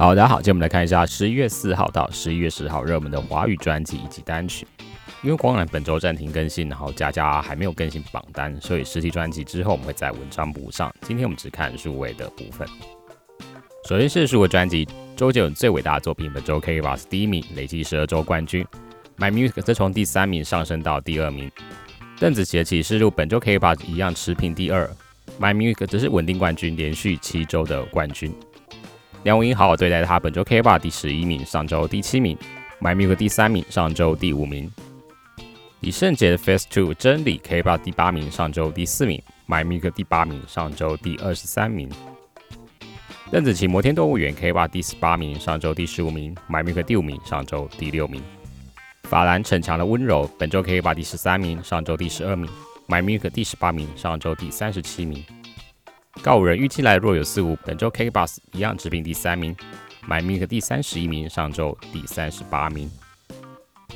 好，大家好，今天我们来看一下十一月四号到十一月十号热门的华语专辑以及单曲。因为光南本周暂停更新，然后佳佳还没有更新榜单，所以实体专辑之后我们会在文章补上。今天我们只看数位的部分。首先是数位专辑，周杰伦最伟大的作品本周 K Bus 第一名，累计十二周冠军。My Music 则从第三名上升到第二名。邓紫棋的启示录本周 K Bus 一样持平第二，My Music 则是稳定冠军，连续七周的冠军。梁文音好好对待他，本周 K bar 第十一名，上周第七名；My Music 第三名，上周第五名。李圣杰的 Face Two 真理 K bar 第八名，上周第四名；My Music 第八名，上周第二十三名。邓紫棋摩天动物园 K bar 第十八名，上周第十五名；My Music 第五名，上周第六名。法兰逞强的温柔本周 K bar 第十三名，上周第十二名；My Music 第十八名，上周第三十七名。告五人预期来若有似无，本周 KKbus 一样持平第三名，My Music 第三十一名，上周第三十八名。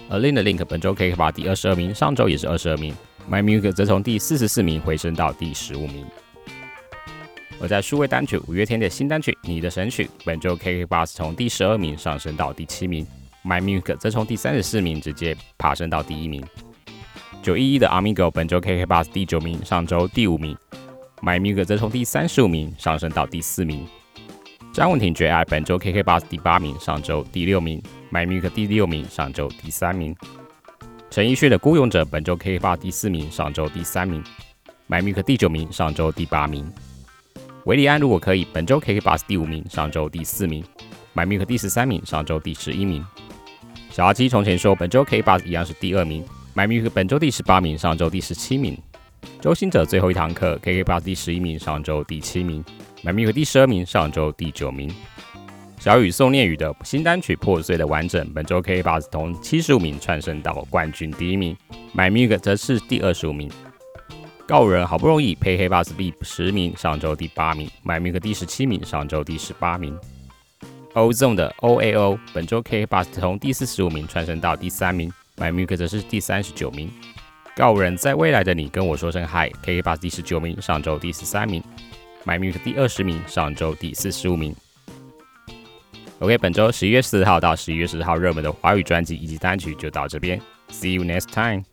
而 Link 的 Link 本周 KKbus 第二十二名，上周也是二十二名，My Music 则从第四十四名回升到第十五名。而在数位单曲五月天的新单曲《你的神曲》，本周 KKbus 从第十二名上升到第七名，My Music 则从第三十四名直接爬升到第一名。九一一的 Amigo 本周 K Bus 第九名，上周第五名。My Music 则从第三十五名上升到第四名。张文婷最爱本周 KK Bus 第八名，上周第六名。My Music 第六名，上周第三名。陈奕迅的孤勇者本周 KK Bus 第四名，上周第三名。My Music 第九名，上周第八名。维里安如果可以，本周 KK Bus 第五名，上周第四名。My Music 第十三名，上周第十一名。小阿七从前说本周 KK Bus 一样是第二名。My Music 本周第十八名，上周第十七名。周星哲最后一堂课，K K Bus 第十一名，上周第七名；My Music 第十二名，上周第九名。小雨宋念宇的新单曲《破碎的完整》，本周 K K Bus 从七十五名窜升到冠军第一名，My MUG 则是第二十五名。告人好不容易配黑 Bus 第十名，上周第八名，My MUG 第十七名，上周第十八名。Ozone 的 O A O 本周 K K Bus 从第四十五名窜升到第三名，My MUG 则是第三十九名。告人，在未来的你跟我说声嗨。K K Bus 第十九名，上周第十三名；My Music 第二十名，上周第四十五名。OK，本周十一月四号到十一月十号热门的华语专辑以及单曲就到这边。See you next time。